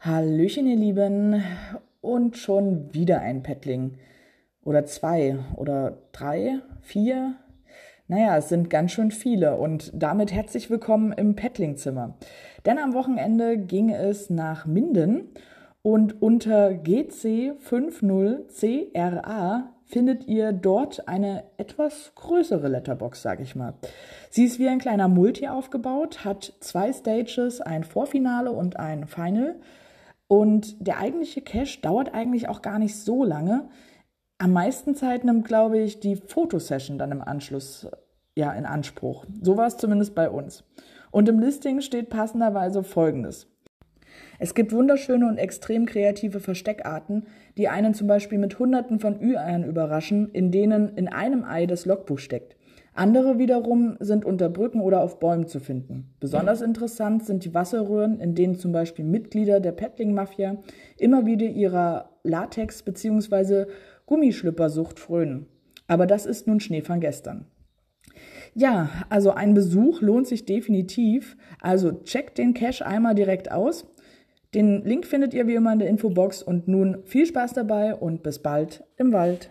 Hallöchen, ihr Lieben. Und schon wieder ein Paddling. Oder zwei oder drei, vier. Naja, es sind ganz schön viele und damit herzlich willkommen im Paddlingzimmer. Denn am Wochenende ging es nach Minden und unter GC50CRA findet ihr dort eine etwas größere Letterbox, sag ich mal. Sie ist wie ein kleiner Multi aufgebaut, hat zwei Stages, ein Vorfinale und ein Final. Und der eigentliche Cache dauert eigentlich auch gar nicht so lange. Am meisten Zeit nimmt, glaube ich, die Fotosession dann im Anschluss ja in Anspruch. So war es zumindest bei uns. Und im Listing steht passenderweise folgendes. Es gibt wunderschöne und extrem kreative Versteckarten, die einen zum Beispiel mit Hunderten von Ü-Eiern überraschen, in denen in einem Ei das Logbuch steckt. Andere wiederum sind unter Brücken oder auf Bäumen zu finden. Besonders interessant sind die Wasserröhren, in denen zum Beispiel Mitglieder der Pettling-Mafia immer wieder ihrer Latex- bzw. Gummischlüppersucht frönen. Aber das ist nun Schnee von gestern. Ja, also ein Besuch lohnt sich definitiv. Also checkt den Cache einmal direkt aus. Den Link findet ihr wie immer in der Infobox und nun viel Spaß dabei und bis bald im Wald.